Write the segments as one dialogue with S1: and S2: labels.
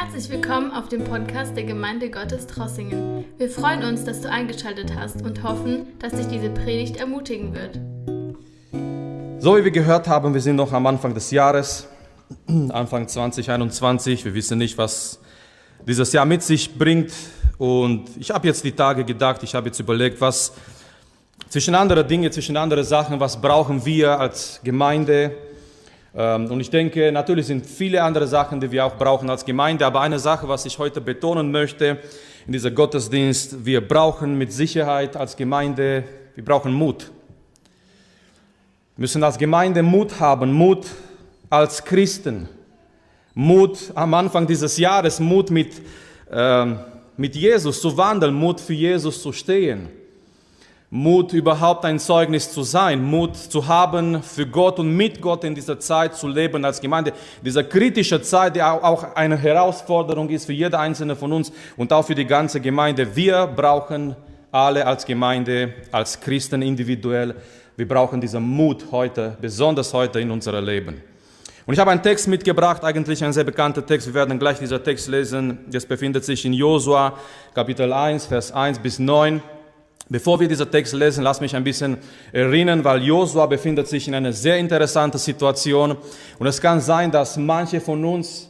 S1: Herzlich willkommen auf dem Podcast der Gemeinde Gottes Trossingen. Wir freuen uns, dass du eingeschaltet hast und hoffen, dass dich diese Predigt ermutigen wird.
S2: So wie wir gehört haben, wir sind noch am Anfang des Jahres, Anfang 2021. Wir wissen nicht, was dieses Jahr mit sich bringt. Und ich habe jetzt die Tage gedacht, ich habe jetzt überlegt, was zwischen andere Dinge, zwischen andere Sachen, was brauchen wir als Gemeinde, und ich denke, natürlich sind viele andere Sachen, die wir auch brauchen als Gemeinde, aber eine Sache, was ich heute betonen möchte in dieser Gottesdienst, wir brauchen mit Sicherheit als Gemeinde, wir brauchen Mut. Wir müssen als Gemeinde Mut haben, Mut als Christen, Mut am Anfang dieses Jahres, Mut mit, äh, mit Jesus zu wandeln, Mut für Jesus zu stehen. Mut, überhaupt ein Zeugnis zu sein, Mut zu haben, für Gott und mit Gott in dieser Zeit zu leben als Gemeinde. Diese kritische Zeit, die auch eine Herausforderung ist für jeder einzelne von uns und auch für die ganze Gemeinde. Wir brauchen alle als Gemeinde, als Christen individuell, wir brauchen diesen Mut heute, besonders heute in unserem Leben. Und ich habe einen Text mitgebracht, eigentlich ein sehr bekannter Text. Wir werden gleich diesen Text lesen. Das befindet sich in Josua, Kapitel 1, Vers 1 bis 9. Bevor wir diesen Text lesen, lass mich ein bisschen erinnern, weil Josua befindet sich in einer sehr interessanten Situation. Und es kann sein, dass manche von uns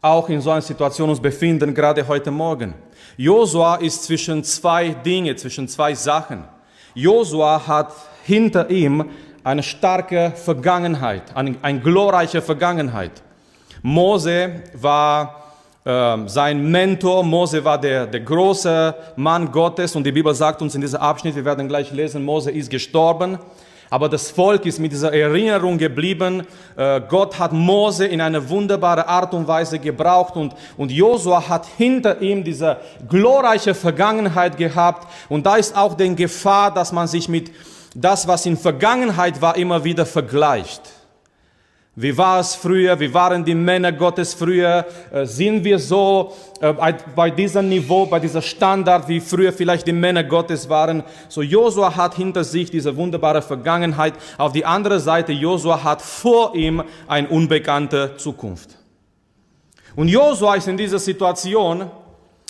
S2: auch in so einer Situation uns befinden, gerade heute Morgen. Josua ist zwischen zwei Dinge, zwischen zwei Sachen. Josua hat hinter ihm eine starke Vergangenheit, eine, eine glorreiche Vergangenheit. Mose war sein Mentor, Mose war der, der große Mann Gottes und die Bibel sagt uns in diesem Abschnitt, wir werden gleich lesen, Mose ist gestorben, aber das Volk ist mit dieser Erinnerung geblieben. Äh, Gott hat Mose in eine wunderbare Art und Weise gebraucht und, und Josua hat hinter ihm diese glorreiche Vergangenheit gehabt und da ist auch die Gefahr, dass man sich mit das, was in Vergangenheit war, immer wieder vergleicht. Wie war es früher? Wie waren die Männer Gottes früher? Äh, sind wir so äh, bei diesem Niveau, bei dieser Standard, wie früher vielleicht die Männer Gottes waren? So Josua hat hinter sich diese wunderbare Vergangenheit. Auf die andere Seite, Josua hat vor ihm eine unbekannte Zukunft. Und Josua ist in dieser Situation,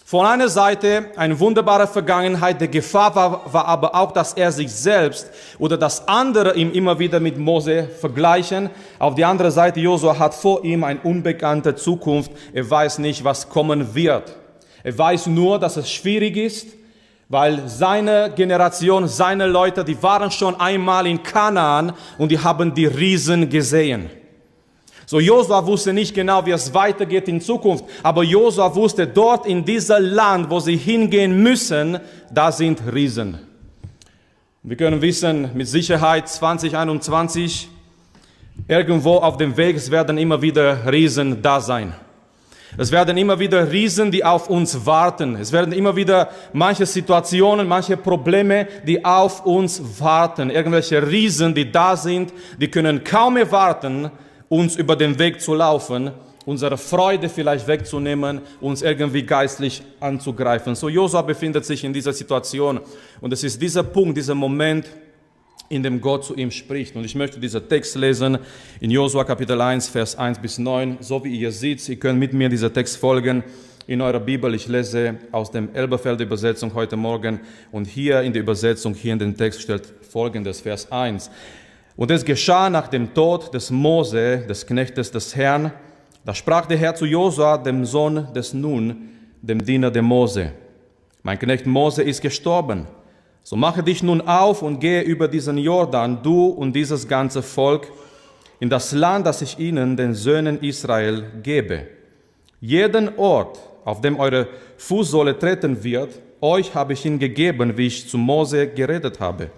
S2: von einer Seite eine wunderbare Vergangenheit, die Gefahr war, war aber auch, dass er sich selbst oder das andere ihm immer wieder mit Mose vergleichen. Auf die andere Seite, Josua hat vor ihm eine unbekannte Zukunft. Er weiß nicht, was kommen wird. Er weiß nur, dass es schwierig ist, weil seine Generation, seine Leute, die waren schon einmal in Kanaan und die haben die Riesen gesehen. So Josua wusste nicht genau, wie es weitergeht in Zukunft, aber Josua wusste, dort in dieser Land, wo sie hingehen müssen, da sind Riesen. Wir können wissen, mit Sicherheit 2021, irgendwo auf dem Weg, es werden immer wieder Riesen da sein. Es werden immer wieder Riesen, die auf uns warten. Es werden immer wieder manche Situationen, manche Probleme, die auf uns warten. Irgendwelche Riesen, die da sind, die können kaum erwarten, uns über den Weg zu laufen, unsere Freude vielleicht wegzunehmen, uns irgendwie geistlich anzugreifen. So Josua befindet sich in dieser Situation und es ist dieser Punkt, dieser Moment, in dem Gott zu ihm spricht. Und ich möchte diesen Text lesen in Josua Kapitel 1, Vers 1 bis 9. So wie ihr seht, ihr könnt mit mir dieser Text folgen in eurer Bibel. Ich lese aus dem Elberfelder Übersetzung heute Morgen und hier in der Übersetzung, hier in den Text steht folgendes, Vers 1. Und es geschah nach dem Tod des Mose, des Knechtes des Herrn, da sprach der Herr zu Josua, dem Sohn des Nun, dem Diener der Mose. Mein Knecht Mose ist gestorben. So mache dich nun auf und gehe über diesen Jordan, du und dieses ganze Volk, in das Land, das ich ihnen, den Söhnen Israel, gebe. Jeden Ort, auf dem eure Fußsohle treten wird, euch habe ich ihn gegeben, wie ich zu Mose geredet habe.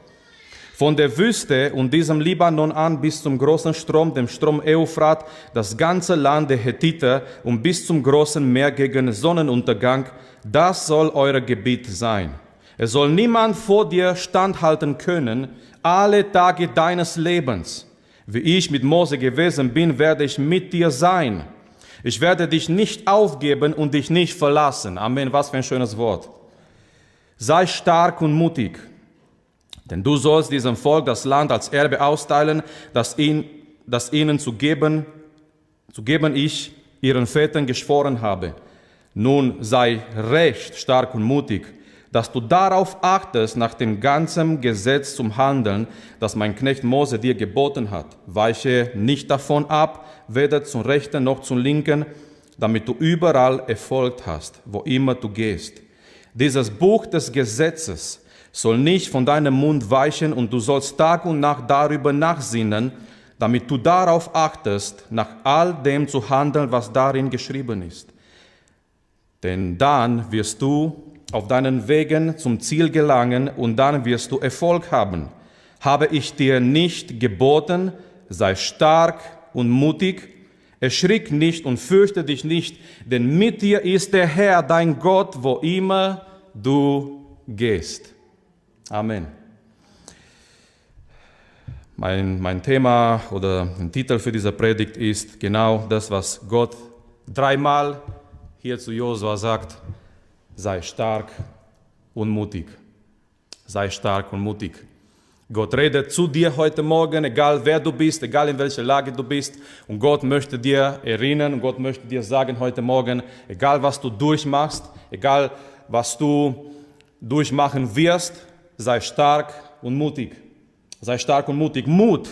S2: Von der Wüste und diesem Libanon an bis zum großen Strom, dem Strom Euphrat, das ganze Land der Hethiter und bis zum großen Meer gegen Sonnenuntergang, das soll euer Gebiet sein. Es soll niemand vor dir standhalten können, alle Tage deines Lebens. Wie ich mit Mose gewesen bin, werde ich mit dir sein. Ich werde dich nicht aufgeben und dich nicht verlassen. Amen, was für ein schönes Wort. Sei stark und mutig. Denn du sollst diesem Volk das Land als Erbe austeilen, das, ihn, das ihnen zu geben, zu geben ich ihren Vätern geschworen habe. Nun sei recht stark und mutig, dass du darauf achtest, nach dem ganzen Gesetz zum Handeln, das mein Knecht Mose dir geboten hat. Weiche nicht davon ab, weder zum Rechten noch zum Linken, damit du überall Erfolg hast, wo immer du gehst. Dieses Buch des Gesetzes soll nicht von deinem Mund weichen und du sollst Tag und Nacht darüber nachsinnen, damit du darauf achtest, nach all dem zu handeln, was darin geschrieben ist. Denn dann wirst du auf deinen Wegen zum Ziel gelangen und dann wirst du Erfolg haben. Habe ich dir nicht geboten, sei stark und mutig, erschrick nicht und fürchte dich nicht, denn mit dir ist der Herr, dein Gott, wo immer du gehst. Amen. Mein, mein Thema oder ein Titel für diese Predigt ist genau das, was Gott dreimal hier zu Josua sagt sei stark und mutig. Sei stark und mutig. Gott redet zu dir heute Morgen, egal wer du bist, egal in welcher Lage du bist. Und Gott möchte dir erinnern und Gott möchte dir sagen heute Morgen, egal was du durchmachst, egal was du durchmachen wirst, sei stark und mutig. Sei stark und mutig. Mut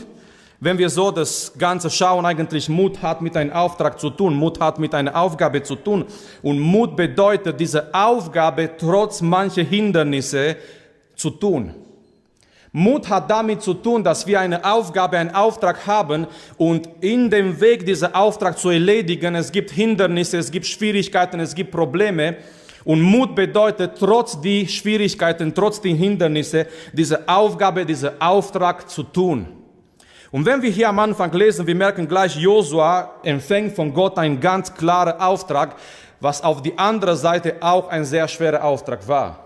S2: wenn wir so das Ganze schauen, eigentlich Mut hat mit einem Auftrag zu tun, Mut hat mit einer Aufgabe zu tun. Und Mut bedeutet, diese Aufgabe trotz mancher Hindernisse zu tun. Mut hat damit zu tun, dass wir eine Aufgabe, einen Auftrag haben und in dem Weg, diesen Auftrag zu erledigen, es gibt Hindernisse, es gibt Schwierigkeiten, es gibt Probleme. Und Mut bedeutet, trotz die Schwierigkeiten, trotz die Hindernisse, diese Aufgabe, diesen Auftrag zu tun. Und wenn wir hier am Anfang lesen, wir merken gleich, Josua empfängt von Gott einen ganz klaren Auftrag, was auf die andere Seite auch ein sehr schwerer Auftrag war.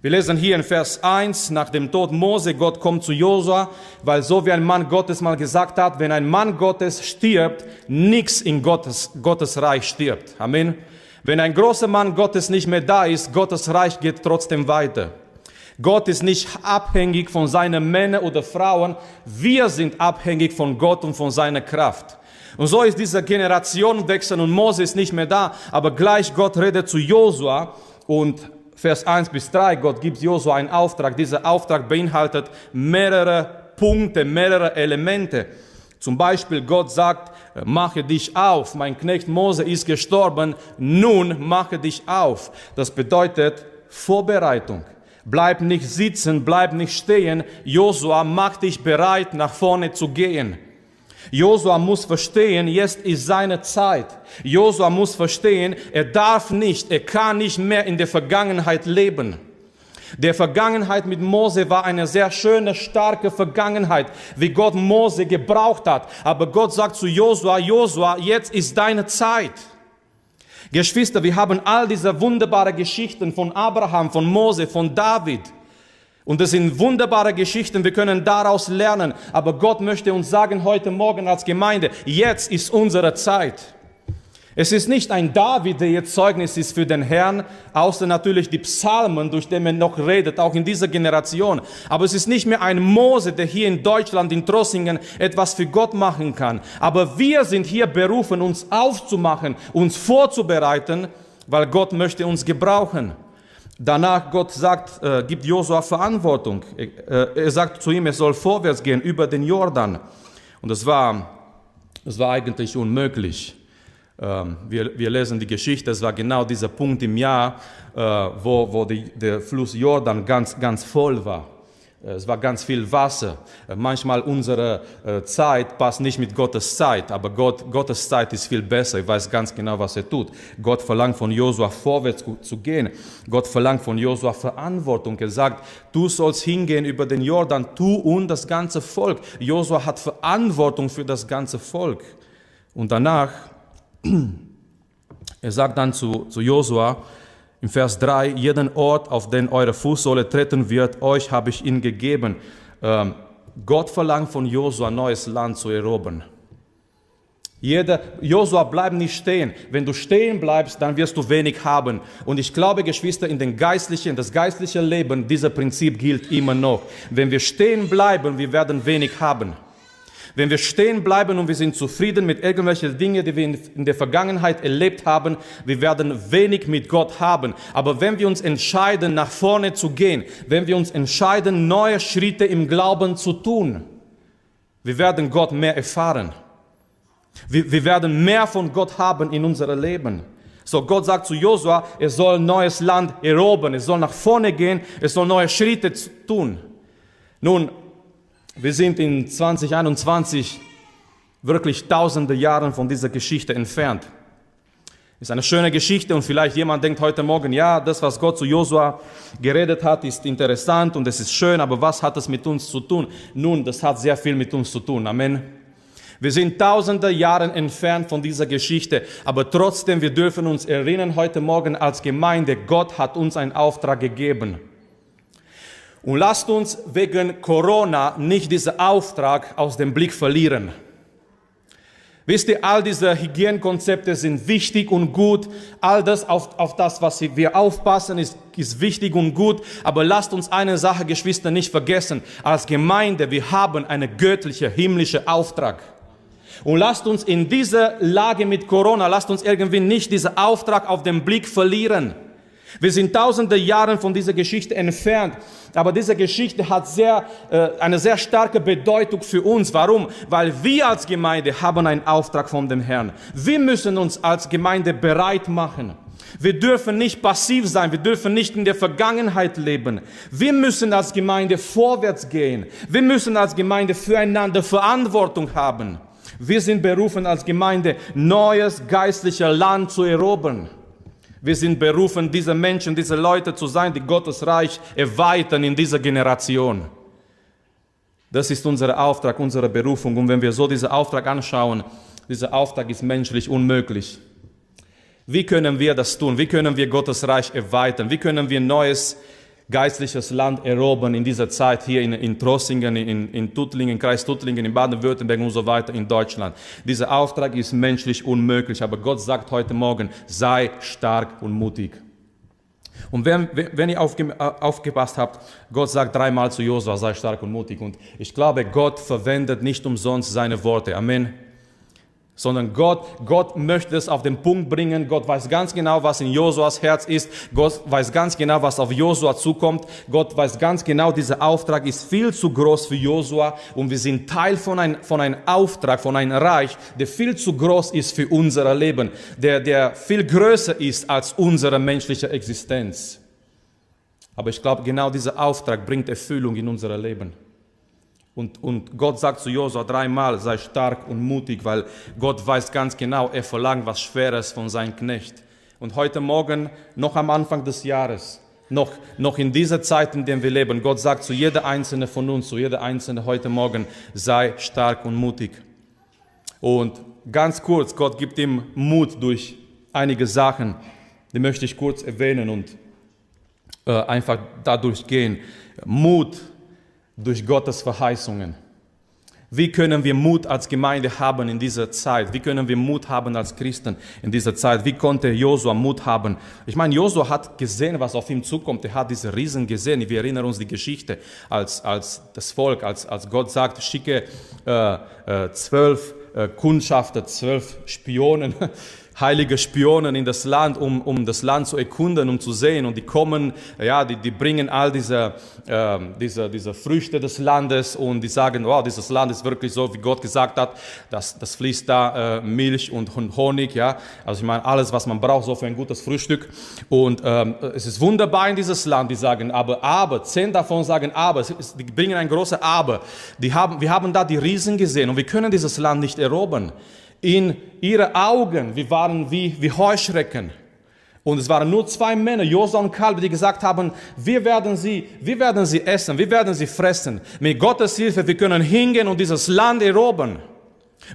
S2: Wir lesen hier in Vers 1, nach dem Tod Mose, Gott kommt zu Josua, weil so wie ein Mann Gottes mal gesagt hat, wenn ein Mann Gottes stirbt, nichts in Gottes, Gottes Reich stirbt. Amen. Wenn ein großer Mann Gottes nicht mehr da ist, Gottes Reich geht trotzdem weiter. Gott ist nicht abhängig von seinen Männern oder Frauen. Wir sind abhängig von Gott und von seiner Kraft. Und so ist dieser Generationenwechsel und Mose ist nicht mehr da, aber gleich Gott redet zu Josua und Vers 1 bis 3, Gott gibt Josua einen Auftrag. Dieser Auftrag beinhaltet mehrere Punkte, mehrere Elemente. Zum Beispiel Gott sagt, mache dich auf, mein Knecht Mose ist gestorben, nun mache dich auf. Das bedeutet Vorbereitung. Bleib nicht sitzen, bleib nicht stehen. Josua, mach dich bereit, nach vorne zu gehen. Josua muss verstehen, jetzt ist seine Zeit. Josua muss verstehen, er darf nicht, er kann nicht mehr in der Vergangenheit leben. Der Vergangenheit mit Mose war eine sehr schöne, starke Vergangenheit, wie Gott Mose gebraucht hat. Aber Gott sagt zu Josua, Josua, jetzt ist deine Zeit. Geschwister, wir haben all diese wunderbaren Geschichten von Abraham, von Mose, von David. Und das sind wunderbare Geschichten, wir können daraus lernen. Aber Gott möchte uns sagen heute Morgen als Gemeinde, jetzt ist unsere Zeit. Es ist nicht ein David, der jetzt Zeugnis ist für den Herrn, außer natürlich die Psalmen, durch die er noch redet, auch in dieser Generation. Aber es ist nicht mehr ein Mose, der hier in Deutschland, in Trossingen etwas für Gott machen kann. Aber wir sind hier berufen, uns aufzumachen, uns vorzubereiten, weil Gott möchte uns gebrauchen. Danach Gott sagt, äh, gibt Josua Verantwortung. Äh, er sagt zu ihm, er soll vorwärts gehen über den Jordan. Und es war, es war eigentlich unmöglich. Ähm, wir, wir, lesen die Geschichte, es war genau dieser Punkt im Jahr, äh, wo, wo die, der Fluss Jordan ganz, ganz voll war. Äh, es war ganz viel Wasser. Äh, manchmal unsere Zeit passt nicht mit Gottes Zeit, aber Gott, Gottes Zeit ist viel besser. Ich weiß ganz genau, was er tut. Gott verlangt von Josua vorwärts zu gehen. Gott verlangt von Josua Verantwortung. Er sagt, du sollst hingehen über den Jordan, du und das ganze Volk. Josua hat Verantwortung für das ganze Volk. Und danach er sagt dann zu, zu Josua im Vers 3, jeden Ort, auf den eure Fußsohle treten wird, euch habe ich ihn gegeben. Ähm, Gott verlangt von Josua, neues Land zu erobern. Jeder, Josua, bleib nicht stehen. Wenn du stehen bleibst, dann wirst du wenig haben. Und ich glaube, Geschwister, in den geistlichen, das geistliche Leben, dieser Prinzip gilt immer noch. Wenn wir stehen bleiben, wir werden wenig haben. Wenn wir stehen bleiben und wir sind zufrieden mit irgendwelchen Dingen, die wir in der Vergangenheit erlebt haben, wir werden wenig mit Gott haben. Aber wenn wir uns entscheiden, nach vorne zu gehen, wenn wir uns entscheiden, neue Schritte im Glauben zu tun, wir werden Gott mehr erfahren. Wir, wir werden mehr von Gott haben in unserem Leben. So, Gott sagt zu Josua, er soll ein neues Land erobern, er soll nach vorne gehen, er soll neue Schritte tun. Nun, wir sind in 2021 wirklich tausende Jahre von dieser Geschichte entfernt. Ist eine schöne Geschichte und vielleicht jemand denkt heute Morgen, ja, das, was Gott zu Josua geredet hat, ist interessant und es ist schön, aber was hat es mit uns zu tun? Nun, das hat sehr viel mit uns zu tun. Amen. Wir sind tausende Jahre entfernt von dieser Geschichte, aber trotzdem, wir dürfen uns erinnern heute Morgen als Gemeinde, Gott hat uns einen Auftrag gegeben. Und lasst uns wegen Corona nicht diesen Auftrag aus dem Blick verlieren. Wisst ihr, all diese Hygienekonzepte sind wichtig und gut. All das, auf, auf das, was wir aufpassen, ist, ist wichtig und gut. Aber lasst uns eine Sache, Geschwister, nicht vergessen. Als Gemeinde, wir haben einen göttlichen, himmlischen Auftrag. Und lasst uns in dieser Lage mit Corona, lasst uns irgendwie nicht diesen Auftrag auf den Blick verlieren. Wir sind tausende Jahre von dieser Geschichte entfernt, aber diese Geschichte hat sehr, äh, eine sehr starke Bedeutung für uns. Warum? Weil wir als Gemeinde haben einen Auftrag von dem Herrn. Wir müssen uns als Gemeinde bereit machen. Wir dürfen nicht passiv sein, wir dürfen nicht in der Vergangenheit leben. Wir müssen als Gemeinde vorwärts gehen. Wir müssen als Gemeinde füreinander Verantwortung haben. Wir sind berufen als Gemeinde, neues geistliches Land zu erobern. Wir sind berufen, diese Menschen, diese Leute zu sein, die Gottes Reich erweitern in dieser Generation. Das ist unser Auftrag, unsere Berufung. Und wenn wir so diesen Auftrag anschauen, dieser Auftrag ist menschlich unmöglich. Wie können wir das tun? Wie können wir Gottes Reich erweitern? Wie können wir neues geistliches Land erobern in dieser Zeit hier in, in Trossingen, in, in Tuttlingen, Kreis Tuttlingen, in Baden-Württemberg und so weiter in Deutschland. Dieser Auftrag ist menschlich unmöglich, aber Gott sagt heute Morgen, sei stark und mutig. Und wenn, wenn ihr aufge, aufgepasst habt, Gott sagt dreimal zu Josua, sei stark und mutig. Und ich glaube, Gott verwendet nicht umsonst seine Worte. Amen sondern Gott, Gott möchte es auf den Punkt bringen. Gott weiß ganz genau, was in Josuas Herz ist. Gott weiß ganz genau, was auf Josua zukommt. Gott weiß ganz genau, dieser Auftrag ist viel zu groß für Josua und wir sind Teil von einem von ein Auftrag, von einem Reich, der viel zu groß ist für unser Leben, der, der viel größer ist als unsere menschliche Existenz. Aber ich glaube, genau dieser Auftrag bringt Erfüllung in unser Leben. Und, und Gott sagt zu Josua dreimal, sei stark und mutig, weil Gott weiß ganz genau, er verlangt was Schweres von seinem Knecht. Und heute Morgen, noch am Anfang des Jahres, noch, noch in dieser Zeit, in der wir leben, Gott sagt zu jeder Einzelne von uns, zu jeder Einzelne heute Morgen, sei stark und mutig. Und ganz kurz, Gott gibt ihm Mut durch einige Sachen, die möchte ich kurz erwähnen und äh, einfach dadurch gehen. Mut durch Gottes Verheißungen. Wie können wir Mut als Gemeinde haben in dieser Zeit? Wie können wir Mut haben als Christen in dieser Zeit? Wie konnte Josua Mut haben? Ich meine, Josua hat gesehen, was auf ihm zukommt. Er hat diese Riesen gesehen. Wir erinnern uns die Geschichte, als, als das Volk, als, als Gott sagt, schicke äh, äh, zwölf äh, Kundschafter, zwölf Spionen heilige Spionen in das Land, um, um das Land zu erkunden, um zu sehen. Und die kommen, ja, die, die bringen all diese, äh, diese, diese Früchte des Landes und die sagen, wow, dieses Land ist wirklich so, wie Gott gesagt hat, das, das fließt da äh, Milch und, Honig, ja. Also ich meine, alles, was man braucht, so für ein gutes Frühstück. Und ähm, es ist wunderbar in dieses Land, die sagen, aber, aber, zehn davon sagen, aber, die bringen ein großes Aber. Die haben, wir haben da die Riesen gesehen und wir können dieses Land nicht erobern in ihre Augen, wir waren wie, wie Heuschrecken. Und es waren nur zwei Männer, Josua und Kalb, die gesagt haben, wir werden sie, wir werden sie essen, wir werden sie fressen. Mit Gottes Hilfe, wir können hingehen und dieses Land erobern.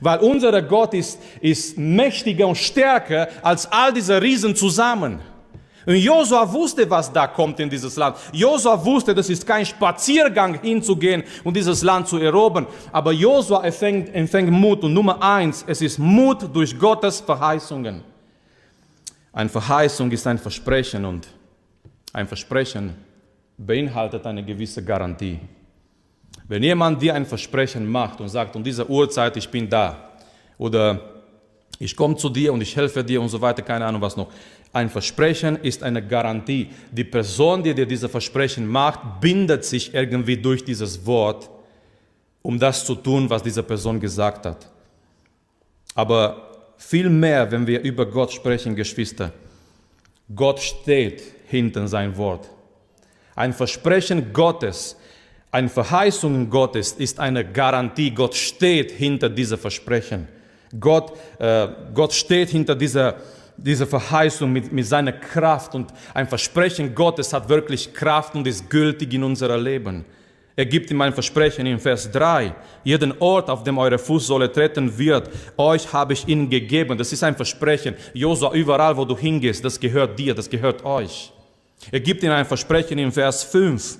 S2: Weil unser Gott ist, ist mächtiger und stärker als all diese Riesen zusammen. Und Josua wusste, was da kommt in dieses Land. Josua wusste, das ist kein Spaziergang hinzugehen und dieses Land zu erobern. Aber Josua empfängt, empfängt Mut. Und Nummer eins, es ist Mut durch Gottes Verheißungen. Eine Verheißung ist ein Versprechen und ein Versprechen beinhaltet eine gewisse Garantie. Wenn jemand dir ein Versprechen macht und sagt, um diese Uhrzeit, ich bin da, oder ich komme zu dir und ich helfe dir und so weiter, keine Ahnung was noch. Ein Versprechen ist eine Garantie. Die Person, die dir diese Versprechen macht, bindet sich irgendwie durch dieses Wort, um das zu tun, was diese Person gesagt hat. Aber viel mehr, wenn wir über Gott sprechen, Geschwister. Gott steht hinter sein Wort. Ein Versprechen Gottes, eine Verheißung Gottes ist eine Garantie. Gott steht hinter diesem Versprechen. Gott, äh, Gott steht hinter dieser, dieser Verheißung mit, mit seiner Kraft und ein Versprechen Gottes hat wirklich Kraft und ist gültig in unserem Leben. Er gibt ihm ein Versprechen in Vers 3. Jeden Ort, auf dem eure Fußsohle treten wird, euch habe ich ihnen gegeben. Das ist ein Versprechen. Josua, überall, wo du hingehst, das gehört dir, das gehört euch. Er gibt ihnen ein Versprechen in Vers 5.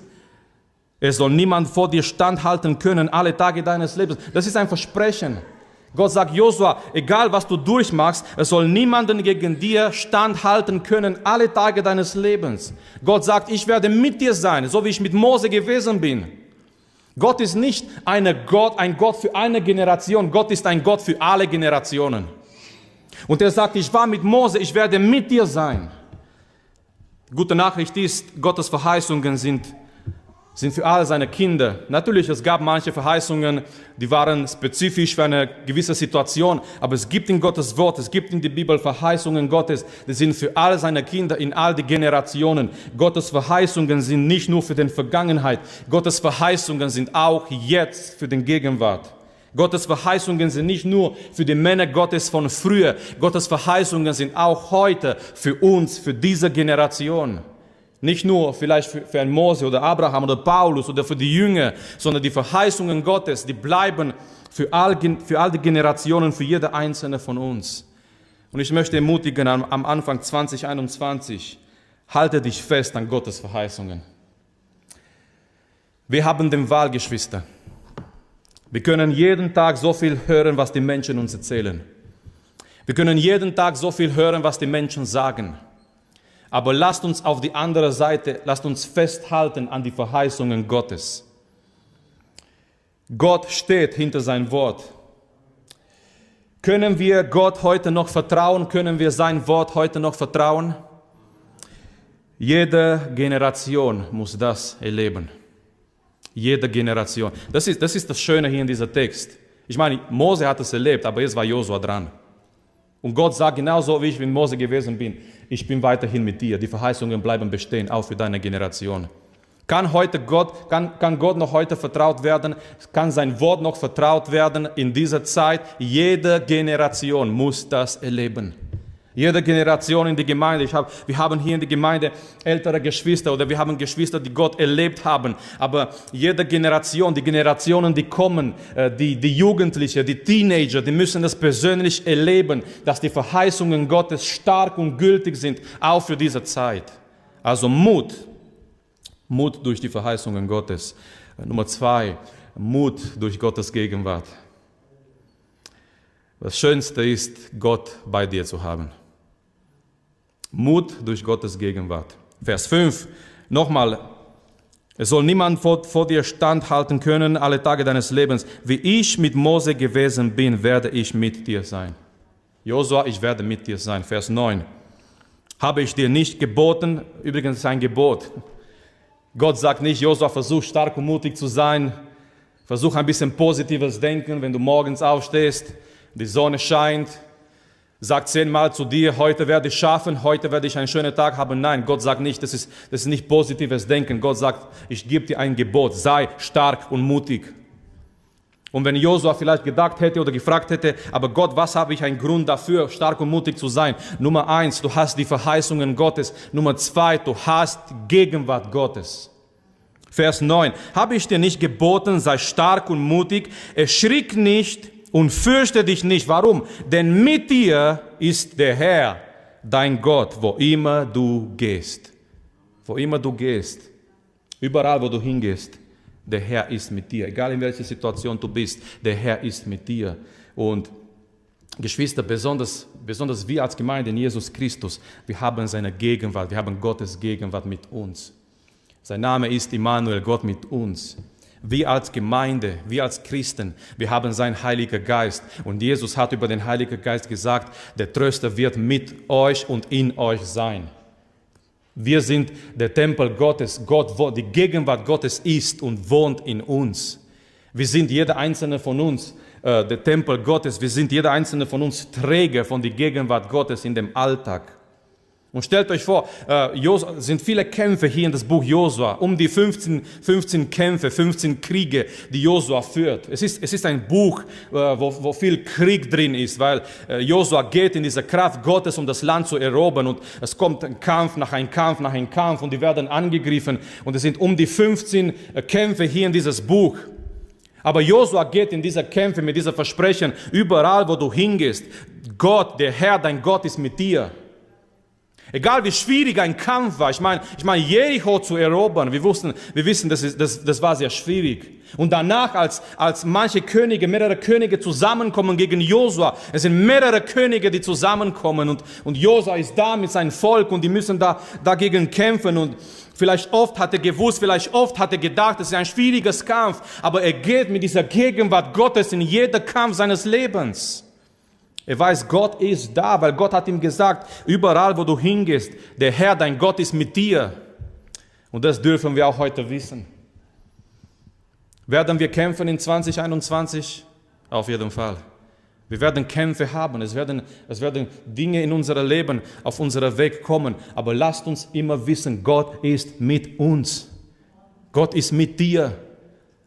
S2: Es soll niemand vor dir standhalten können alle Tage deines Lebens. Das ist ein Versprechen. Gott sagt, Josua, egal was du durchmachst, es soll niemanden gegen dir standhalten können alle Tage deines Lebens. Gott sagt, ich werde mit dir sein, so wie ich mit Mose gewesen bin. Gott ist nicht eine Gott, ein Gott für eine Generation, Gott ist ein Gott für alle Generationen. Und er sagt, ich war mit Mose, ich werde mit dir sein. Gute Nachricht ist, Gottes Verheißungen sind sind für alle seine Kinder. Natürlich, es gab manche Verheißungen, die waren spezifisch für eine gewisse Situation, aber es gibt in Gottes Wort, es gibt in der Bibel Verheißungen Gottes, die sind für alle seine Kinder in all die Generationen. Gottes Verheißungen sind nicht nur für die Vergangenheit, Gottes Verheißungen sind auch jetzt für den Gegenwart. Gottes Verheißungen sind nicht nur für die Männer Gottes von früher, Gottes Verheißungen sind auch heute für uns, für diese Generation. Nicht nur vielleicht für, einen Mose oder Abraham oder Paulus oder für die Jünger, sondern die Verheißungen Gottes, die bleiben für all, für all die Generationen, für jede einzelne von uns. Und ich möchte ermutigen am, am Anfang 2021, halte dich fest an Gottes Verheißungen. Wir haben den Wahl, Geschwister. Wir können jeden Tag so viel hören, was die Menschen uns erzählen. Wir können jeden Tag so viel hören, was die Menschen sagen. Aber lasst uns auf die andere Seite, lasst uns festhalten an die Verheißungen Gottes. Gott steht hinter sein Wort. Können wir Gott heute noch vertrauen? Können wir sein Wort heute noch vertrauen? Jede Generation muss das erleben. Jede Generation. Das ist, das ist das Schöne hier in diesem Text. Ich meine, Mose hat es erlebt, aber jetzt war Josua dran. Und Gott sagt genauso, wie ich mit Mose gewesen bin, ich bin weiterhin mit dir. Die Verheißungen bleiben bestehen, auch für deine Generation. Kann heute Gott, kann, kann Gott noch heute vertraut werden? Kann sein Wort noch vertraut werden in dieser Zeit? Jede Generation muss das erleben. Jede Generation in die Gemeinde. Ich hab, wir haben hier in der Gemeinde ältere Geschwister oder wir haben Geschwister, die Gott erlebt haben. Aber jede Generation, die Generationen, die kommen, äh, die, die Jugendlichen, die Teenager, die müssen das persönlich erleben, dass die Verheißungen Gottes stark und gültig sind, auch für diese Zeit. Also Mut. Mut durch die Verheißungen Gottes. Äh, Nummer zwei, Mut durch Gottes Gegenwart. Das Schönste ist, Gott bei dir zu haben. Mut durch Gottes Gegenwart. Vers 5, nochmal, es soll niemand vor, vor, dir standhalten können alle Tage deines Lebens. Wie ich mit Mose gewesen bin, werde ich mit dir sein. Josua, ich werde mit dir sein. Vers 9. Habe ich dir nicht geboten? Übrigens ein Gebot. Gott sagt nicht, Josua, versuch stark und mutig zu sein. Versuch ein bisschen positives Denken, wenn du morgens aufstehst, die Sonne scheint, sagt zehnmal zu dir, heute werde ich schaffen, heute werde ich einen schönen Tag haben. Nein, Gott sagt nicht, das ist, das ist nicht positives Denken. Gott sagt, ich gebe dir ein Gebot, sei stark und mutig. Und wenn Josua vielleicht gedacht hätte oder gefragt hätte, aber Gott, was habe ich einen Grund dafür, stark und mutig zu sein? Nummer eins, du hast die Verheißungen Gottes. Nummer zwei, du hast Gegenwart Gottes. Vers 9. Habe ich dir nicht geboten, sei stark und mutig, erschrick nicht, und fürchte dich nicht. Warum? Denn mit dir ist der Herr, dein Gott, wo immer du gehst. Wo immer du gehst, überall wo du hingehst, der Herr ist mit dir. Egal in welcher Situation du bist, der Herr ist mit dir. Und Geschwister, besonders, besonders wir als Gemeinde in Jesus Christus, wir haben seine Gegenwart, wir haben Gottes Gegenwart mit uns. Sein Name ist Immanuel, Gott mit uns. Wir als Gemeinde, wir als Christen, wir haben seinen Heiligen Geist. Und Jesus hat über den Heiligen Geist gesagt, der Tröster wird mit euch und in euch sein. Wir sind der Tempel Gottes. Gott, die Gegenwart Gottes ist und wohnt in uns. Wir sind jeder einzelne von uns äh, der Tempel Gottes. Wir sind jeder einzelne von uns Träger von der Gegenwart Gottes in dem Alltag. Und stellt euch vor, äh, sind viele Kämpfe hier in das Buch Josua, um die 15, 15 Kämpfe, 15 Kriege, die Josua führt. Es ist, es ist ein Buch, äh, wo, wo viel Krieg drin ist, weil äh, Josua geht in diese Kraft Gottes, um das Land zu erobern und es kommt ein Kampf nach einem Kampf nach einem Kampf und die werden angegriffen und es sind um die 15 äh, Kämpfe hier in dieses Buch. Aber Josua geht in diese Kämpfe mit dieser Versprechen, überall wo du hingehst, Gott, der Herr, dein Gott ist mit dir. Egal wie schwierig ein Kampf war, ich meine, ich meine Jericho zu erobern, wir, wussten, wir wissen, das, ist, das, das war sehr schwierig. Und danach, als, als manche Könige, mehrere Könige zusammenkommen gegen Josua, es sind mehrere Könige, die zusammenkommen und, und Josua ist da mit seinem Volk und die müssen da dagegen kämpfen und Vielleicht oft hat er gewusst, vielleicht oft hat er gedacht, es ist ein schwieriges Kampf, aber er geht mit dieser Gegenwart Gottes in jeder Kampf seines Lebens. Er weiß, Gott ist da, weil Gott hat ihm gesagt, überall wo du hingehst, der Herr, dein Gott ist mit dir. Und das dürfen wir auch heute wissen. Werden wir kämpfen in 2021? Auf jeden Fall. Wir werden Kämpfe haben, es werden, es werden Dinge in unserem Leben auf unseren Weg kommen. Aber lasst uns immer wissen, Gott ist mit uns. Gott ist mit dir.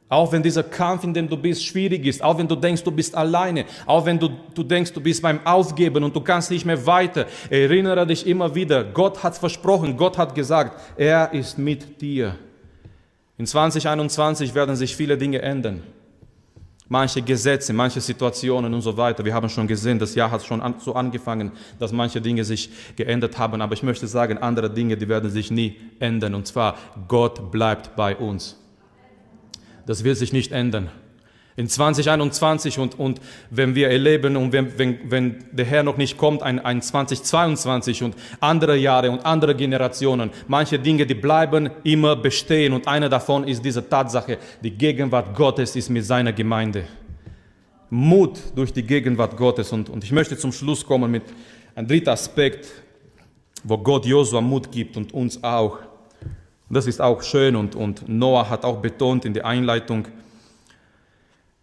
S2: Auch wenn dieser Kampf, in dem du bist, schwierig ist, auch wenn du denkst, du bist alleine, auch wenn du, du denkst, du bist beim Aufgeben und du kannst nicht mehr weiter, erinnere dich immer wieder, Gott hat versprochen, Gott hat gesagt, er ist mit dir. In 2021 werden sich viele Dinge ändern. Manche Gesetze, manche Situationen und so weiter. Wir haben schon gesehen, das Jahr hat schon an, so angefangen, dass manche Dinge sich geändert haben. Aber ich möchte sagen, andere Dinge, die werden sich nie ändern. Und zwar, Gott bleibt bei uns das wird sich nicht ändern. In 2021 und, und wenn wir erleben und wenn, wenn, wenn der Herr noch nicht kommt, ein, ein 2022 und andere Jahre und andere Generationen, manche Dinge, die bleiben immer bestehen und eine davon ist diese Tatsache, die Gegenwart Gottes ist mit seiner Gemeinde. Mut durch die Gegenwart Gottes und, und ich möchte zum Schluss kommen mit einem dritten Aspekt, wo Gott Josua Mut gibt und uns auch. Das ist auch schön und, und Noah hat auch betont in der Einleitung,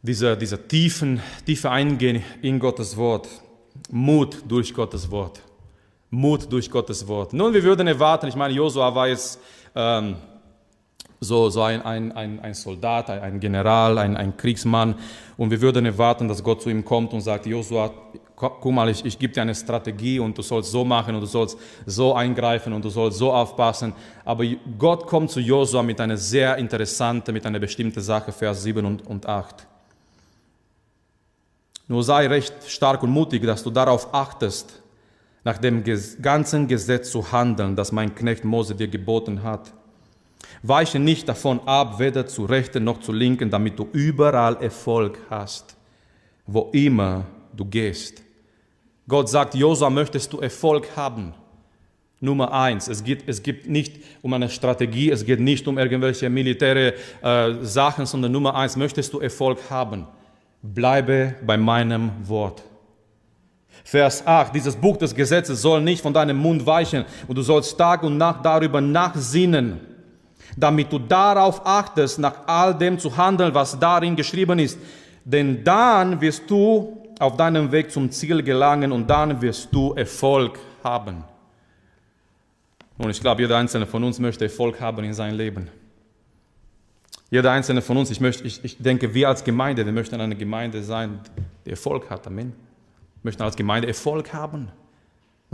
S2: dieser, dieser tiefen, tiefe Eingehen in Gottes Wort, Mut durch Gottes Wort, Mut durch Gottes Wort. Nun, wir würden erwarten, ich meine, Josua war jetzt ähm, so, so ein, ein, ein, ein Soldat, ein General, ein, ein Kriegsmann und wir würden erwarten, dass Gott zu ihm kommt und sagt, Josua, guck mal, ich, ich gebe dir eine Strategie und du sollst so machen und du sollst so eingreifen und du sollst so aufpassen. Aber Gott kommt zu Josua mit einer sehr interessanten, mit einer bestimmten Sache, Vers 7 und, und 8. Nur sei recht stark und mutig, dass du darauf achtest, nach dem ganzen Gesetz zu handeln, das mein Knecht Mose dir geboten hat. Weiche nicht davon ab, weder zu rechten noch zu linken, damit du überall Erfolg hast, wo immer du gehst. Gott sagt, Josua, möchtest du Erfolg haben? Nummer eins, es geht, es geht nicht um eine Strategie, es geht nicht um irgendwelche militäre äh, Sachen, sondern Nummer eins, möchtest du Erfolg haben? Bleibe bei meinem Wort. Vers 8, dieses Buch des Gesetzes soll nicht von deinem Mund weichen und du sollst Tag und Nacht darüber nachsinnen, damit du darauf achtest, nach all dem zu handeln, was darin geschrieben ist. Denn dann wirst du auf deinem Weg zum Ziel gelangen und dann wirst du Erfolg haben. Und ich glaube, jeder einzelne von uns möchte Erfolg haben in seinem Leben. Jeder einzelne von uns, ich, möchte, ich, ich denke, wir als Gemeinde, wir möchten eine Gemeinde sein, die Erfolg hat. Amen. Wir möchten als Gemeinde Erfolg haben.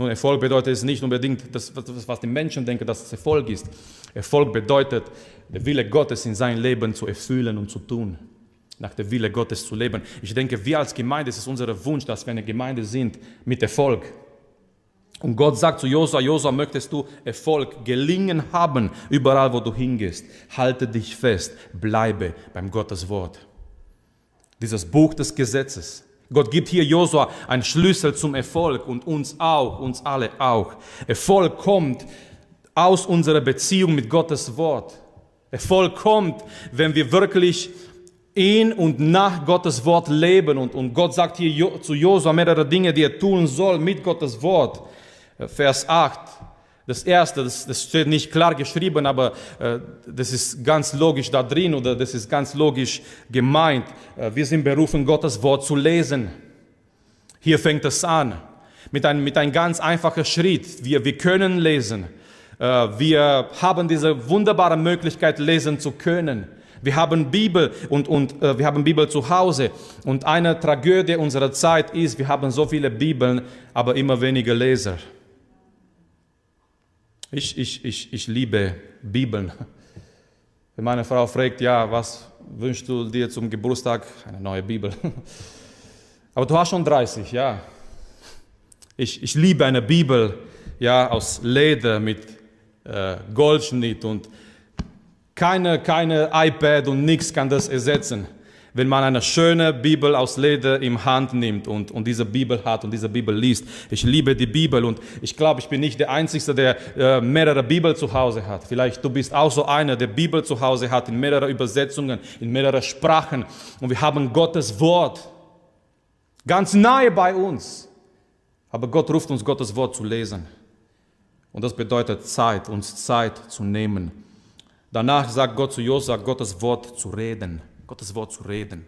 S2: Nun, Erfolg bedeutet es nicht unbedingt, das, was die Menschen denken, dass es Erfolg ist. Erfolg bedeutet, der Wille Gottes in sein Leben zu erfüllen und zu tun nach der Wille Gottes zu leben. Ich denke, wir als Gemeinde, es ist unser Wunsch, dass wir eine Gemeinde sind mit Erfolg. Und Gott sagt zu Josua, Josua, möchtest du Erfolg, gelingen haben, überall wo du hingehst. Halte dich fest, bleibe beim Gottes Wort. Dieses Buch des Gesetzes. Gott gibt hier Josua einen Schlüssel zum Erfolg und uns auch, uns alle auch. Erfolg kommt aus unserer Beziehung mit Gottes Wort. Erfolg kommt, wenn wir wirklich in und nach Gottes Wort leben. Und, und Gott sagt hier zu Josua mehrere Dinge, die er tun soll mit Gottes Wort. Vers 8. Das erste, das, das steht nicht klar geschrieben, aber äh, das ist ganz logisch da drin oder das ist ganz logisch gemeint. Äh, wir sind berufen, Gottes Wort zu lesen. Hier fängt es an. Mit einem, mit einem ganz einfachen Schritt. Wir, wir können lesen. Äh, wir haben diese wunderbare Möglichkeit, lesen zu können. Wir haben Bibel und, und äh, wir haben Bibel zu Hause. Und eine Tragödie unserer Zeit ist, wir haben so viele Bibeln, aber immer weniger Leser. Ich, ich, ich, ich liebe Bibeln. Wenn meine Frau fragt, ja, was wünschst du dir zum Geburtstag? Eine neue Bibel. Aber du hast schon 30, ja. Ich, ich liebe eine Bibel, ja, aus Leder mit äh, Goldschnitt und keine, keine iPad und nichts kann das ersetzen. Wenn man eine schöne Bibel aus Leder in Hand nimmt und, und diese Bibel hat und diese Bibel liest. Ich liebe die Bibel und ich glaube, ich bin nicht der Einzige, der äh, mehrere Bibel zu Hause hat. Vielleicht du bist auch so einer, der Bibel zu Hause hat in mehreren Übersetzungen, in mehreren Sprachen. Und wir haben Gottes Wort ganz nahe bei uns. Aber Gott ruft uns, Gottes Wort zu lesen. Und das bedeutet Zeit, uns Zeit zu nehmen Danach sagt Gott zu Josua, Gottes Wort zu reden. Gottes Wort zu reden.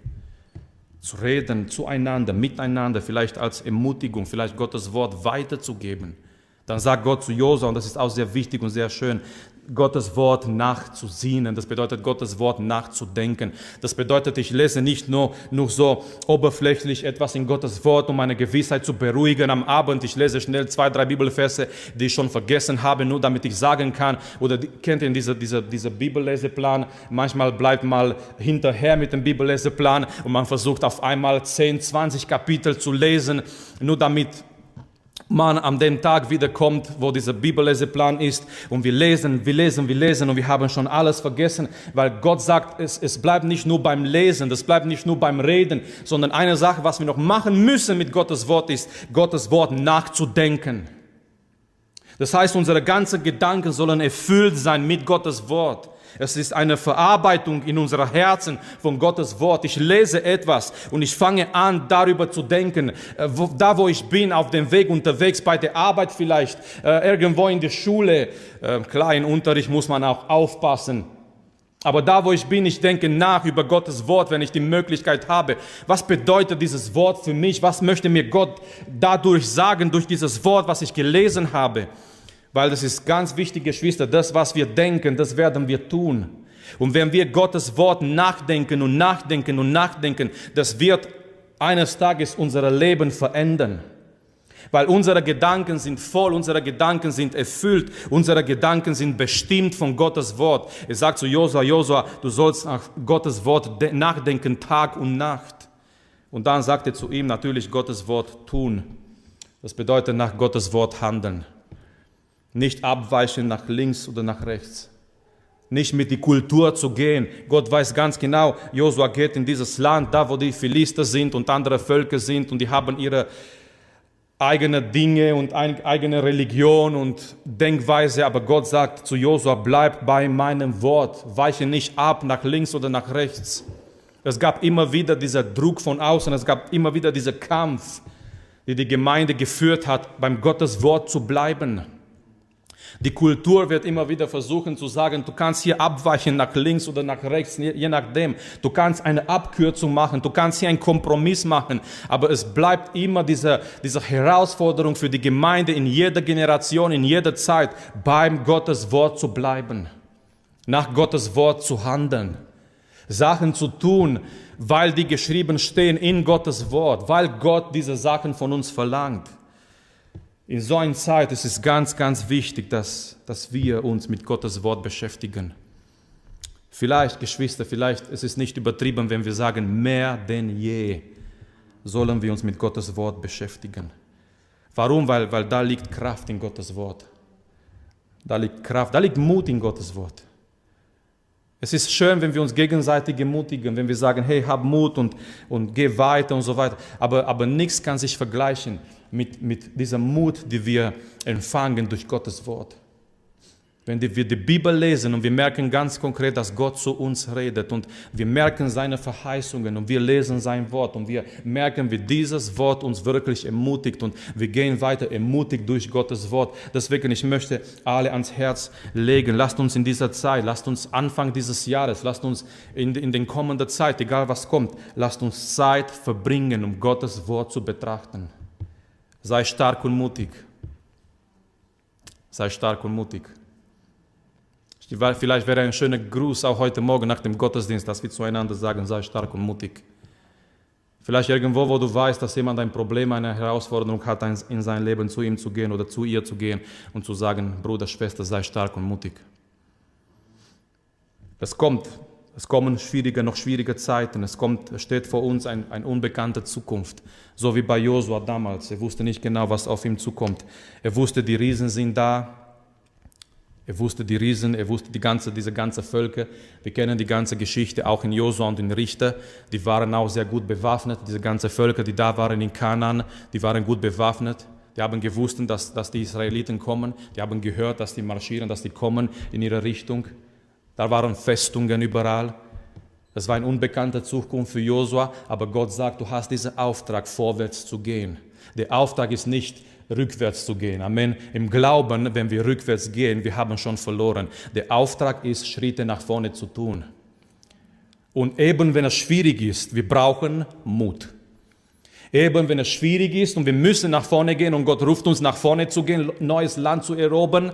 S2: Zu reden, zueinander, miteinander, vielleicht als Ermutigung, vielleicht Gottes Wort weiterzugeben. Dann sagt Gott zu Josua, und das ist auch sehr wichtig und sehr schön, Gottes Wort nachzusinnen. Das bedeutet, Gottes Wort nachzudenken. Das bedeutet, ich lese nicht nur, nur so oberflächlich etwas in Gottes Wort, um meine Gewissheit zu beruhigen am Abend. Ich lese schnell zwei, drei Bibelverse, die ich schon vergessen habe, nur damit ich sagen kann, oder kennt ihr dieser, dieser, dieser Bibelleseplan? Manchmal bleibt man hinterher mit dem Bibelleseplan und man versucht auf einmal 10, 20 Kapitel zu lesen, nur damit man an dem Tag wiederkommt, wo dieser Bibelleseplan ist und wir lesen, wir lesen, wir lesen und wir haben schon alles vergessen, weil Gott sagt, es, es bleibt nicht nur beim Lesen, das bleibt nicht nur beim Reden, sondern eine Sache, was wir noch machen müssen mit Gottes Wort ist, Gottes Wort nachzudenken. Das heißt, unsere ganzen Gedanken sollen erfüllt sein mit Gottes Wort. Es ist eine Verarbeitung in unserer Herzen von Gottes Wort. Ich lese etwas und ich fange an, darüber zu denken. Äh, da, wo ich bin, auf dem Weg unterwegs, bei der Arbeit vielleicht, äh, irgendwo in der Schule. Äh, klar, im Unterricht muss man auch aufpassen. Aber da, wo ich bin, ich denke nach über Gottes Wort, wenn ich die Möglichkeit habe. Was bedeutet dieses Wort für mich? Was möchte mir Gott dadurch sagen, durch dieses Wort, was ich gelesen habe? Weil das ist ganz wichtig, Geschwister, das, was wir denken, das werden wir tun. Und wenn wir Gottes Wort nachdenken und nachdenken und nachdenken, das wird eines Tages unser Leben verändern. Weil unsere Gedanken sind voll, unsere Gedanken sind erfüllt, unsere Gedanken sind bestimmt von Gottes Wort. Er sagt zu Josua, Josua, du sollst nach Gottes Wort nachdenken Tag und Nacht. Und dann sagt er zu ihm natürlich Gottes Wort tun. Das bedeutet nach Gottes Wort handeln. Nicht abweichen nach links oder nach rechts. Nicht mit die Kultur zu gehen. Gott weiß ganz genau, Josua geht in dieses Land, da wo die Philister sind und andere Völker sind und die haben ihre eigene Dinge und eigene Religion und Denkweise, aber Gott sagt zu Josua, bleib bei meinem Wort, weiche nicht ab nach links oder nach rechts. Es gab immer wieder dieser Druck von außen, es gab immer wieder dieser Kampf, die die Gemeinde geführt hat, beim Gottes Wort zu bleiben. Die Kultur wird immer wieder versuchen zu sagen, du kannst hier abweichen nach links oder nach rechts, je nachdem. Du kannst eine Abkürzung machen, du kannst hier einen Kompromiss machen, aber es bleibt immer diese, diese Herausforderung für die Gemeinde in jeder Generation, in jeder Zeit, beim Gottes Wort zu bleiben, nach Gottes Wort zu handeln, Sachen zu tun, weil die geschrieben stehen in Gottes Wort, weil Gott diese Sachen von uns verlangt. In so einer Zeit ist es ganz, ganz wichtig, dass, dass wir uns mit Gottes Wort beschäftigen. Vielleicht, Geschwister, vielleicht ist es nicht übertrieben, wenn wir sagen, mehr denn je sollen wir uns mit Gottes Wort beschäftigen. Warum? Weil, weil da liegt Kraft in Gottes Wort. Da liegt Kraft, da liegt Mut in Gottes Wort. Es ist schön, wenn wir uns gegenseitig ermutigen, wenn wir sagen, hey, hab Mut und, und geh weiter und so weiter. Aber, aber nichts kann sich vergleichen mit, mit diesem Mut, die wir empfangen durch Gottes Wort. Wenn wir die Bibel lesen und wir merken ganz konkret, dass Gott zu uns redet und wir merken seine Verheißungen und wir lesen sein Wort und wir merken, wie dieses Wort uns wirklich ermutigt und wir gehen weiter ermutigt durch Gottes Wort. Deswegen, ich möchte alle ans Herz legen. Lasst uns in dieser Zeit, lasst uns Anfang dieses Jahres, lasst uns in, in den kommenden Zeit, egal was kommt, lasst uns Zeit verbringen, um Gottes Wort zu betrachten. Sei stark und mutig. Sei stark und mutig. Vielleicht wäre ein schöner Gruß auch heute Morgen nach dem Gottesdienst, dass wir zueinander sagen, sei stark und mutig. Vielleicht irgendwo, wo du weißt, dass jemand ein Problem, eine Herausforderung hat, in sein Leben zu ihm zu gehen oder zu ihr zu gehen und zu sagen, Bruder, Schwester, sei stark und mutig. Es kommt, es kommen schwierige, noch schwierige Zeiten. Es kommt, steht vor uns eine ein unbekannte Zukunft. So wie bei Josua damals. Er wusste nicht genau, was auf ihm zukommt. Er wusste, die Riesen sind da. Er wusste die Riesen, er wusste die ganze, diese ganze Völker. Wir kennen die ganze Geschichte auch in Josua und in Richter. Die waren auch sehr gut bewaffnet. Diese ganze Völker, die da waren in Kanaan, die waren gut bewaffnet. Die haben gewusst, dass, dass die Israeliten kommen. Die haben gehört, dass die marschieren, dass die kommen in ihre Richtung. Da waren Festungen überall. Das war eine unbekannte Zukunft für Josua, aber Gott sagt, du hast diesen Auftrag, vorwärts zu gehen. Der Auftrag ist nicht, rückwärts zu gehen. Amen. Im Glauben, wenn wir rückwärts gehen, wir haben schon verloren. Der Auftrag ist, Schritte nach vorne zu tun. Und eben wenn es schwierig ist, wir brauchen Mut. Eben wenn es schwierig ist und wir müssen nach vorne gehen und Gott ruft uns nach vorne zu gehen, neues Land zu erobern.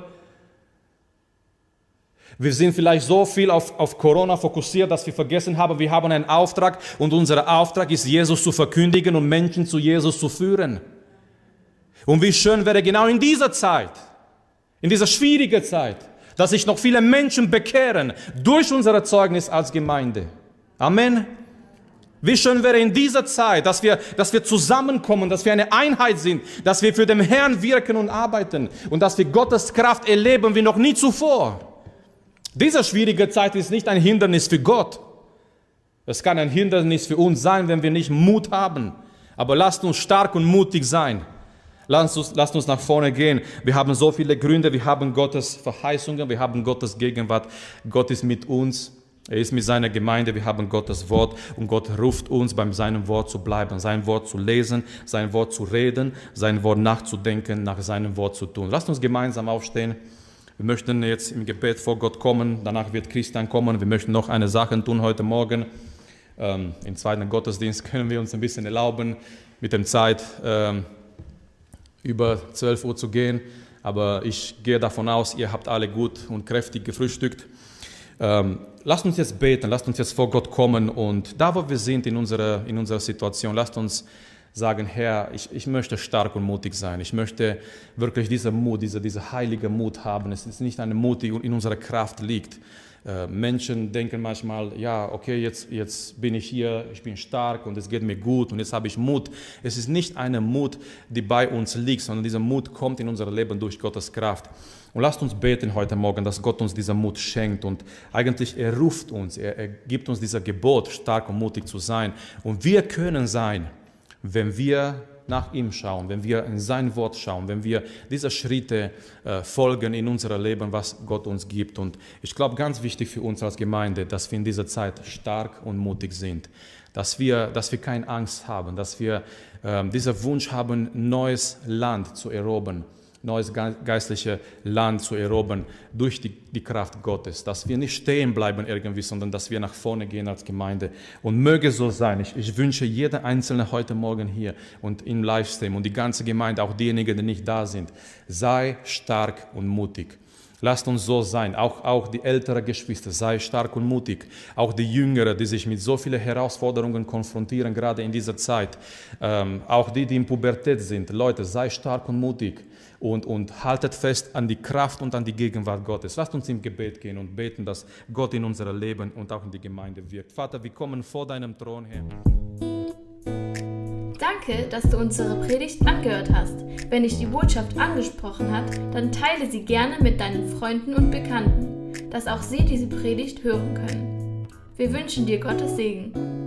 S2: Wir sind vielleicht so viel auf, auf Corona fokussiert, dass wir vergessen haben, wir haben einen Auftrag und unser Auftrag ist, Jesus zu verkündigen und Menschen zu Jesus zu führen. Und wie schön wäre genau in dieser Zeit, in dieser schwierigen Zeit, dass sich noch viele Menschen bekehren durch unser Zeugnis als Gemeinde. Amen. Wie schön wäre in dieser Zeit, dass wir, dass wir zusammenkommen, dass wir eine Einheit sind, dass wir für den Herrn wirken und arbeiten und dass wir Gottes Kraft erleben wie noch nie zuvor. Diese schwierige Zeit ist nicht ein Hindernis für Gott. Es kann ein Hindernis für uns sein, wenn wir nicht Mut haben. Aber lasst uns stark und mutig sein. Lasst uns, lasst uns nach vorne gehen. Wir haben so viele Gründe, wir haben Gottes Verheißungen, wir haben Gottes Gegenwart. Gott ist mit uns. Er ist mit seiner Gemeinde, wir haben Gottes Wort und Gott ruft uns, beim seinem Wort zu bleiben, sein Wort zu lesen, sein Wort zu reden, sein Wort nachzudenken, nach seinem Wort zu tun. Lasst uns gemeinsam aufstehen. Wir möchten jetzt im Gebet vor Gott kommen, danach wird Christian kommen. Wir möchten noch eine Sache tun heute Morgen. Ähm, Im zweiten Gottesdienst können wir uns ein bisschen erlauben, mit der Zeit ähm, über 12 Uhr zu gehen. Aber ich gehe davon aus, ihr habt alle gut und kräftig gefrühstückt. Ähm, lasst uns jetzt beten, lasst uns jetzt vor Gott kommen und da, wo wir sind in unserer, in unserer Situation, lasst uns sagen, Herr, ich, ich möchte stark und mutig sein. Ich möchte wirklich diesen Mut, diese, diese heilige Mut haben. Es ist nicht eine Mut, die in unserer Kraft liegt, äh, Menschen denken manchmal, ja, okay, jetzt, jetzt bin ich hier, ich bin stark und es geht mir gut und jetzt habe ich Mut. Es ist nicht eine Mut, die bei uns liegt, sondern dieser Mut kommt in unser Leben durch Gottes Kraft. Und lasst uns beten heute Morgen, dass Gott uns diesen Mut schenkt und eigentlich er ruft uns, er, er gibt uns dieser Gebot, stark und mutig zu sein. Und wir können sein, wenn wir nach ihm schauen, wenn wir in sein Wort schauen, wenn wir diese Schritte äh, folgen in unserem Leben, was Gott uns gibt. Und ich glaube, ganz wichtig für uns als Gemeinde, dass wir in dieser Zeit stark und mutig sind, dass wir, dass wir keine Angst haben, dass wir äh, diesen Wunsch haben, neues Land zu erobern neues geistliches Land zu erobern durch die, die Kraft Gottes. Dass wir nicht stehen bleiben irgendwie, sondern dass wir nach vorne gehen als Gemeinde. Und möge so sein. Ich, ich wünsche jeder Einzelne heute Morgen hier und im Livestream und die ganze Gemeinde, auch diejenigen, die nicht da sind, sei stark und mutig. Lasst uns so sein, auch, auch die älteren Geschwister, sei stark und mutig. Auch die Jüngeren, die sich mit so vielen Herausforderungen konfrontieren, gerade in dieser Zeit. Ähm, auch die, die in Pubertät sind. Leute, sei stark und mutig und, und haltet fest an die Kraft und an die Gegenwart Gottes. Lasst uns im Gebet gehen und beten, dass Gott in unser Leben und auch in die Gemeinde wirkt. Vater, wir kommen vor deinem Thron her.
S1: Danke, dass du unsere Predigt angehört hast. Wenn dich die Botschaft angesprochen hat, dann teile sie gerne mit deinen Freunden und Bekannten, dass auch sie diese Predigt hören können. Wir wünschen dir Gottes Segen.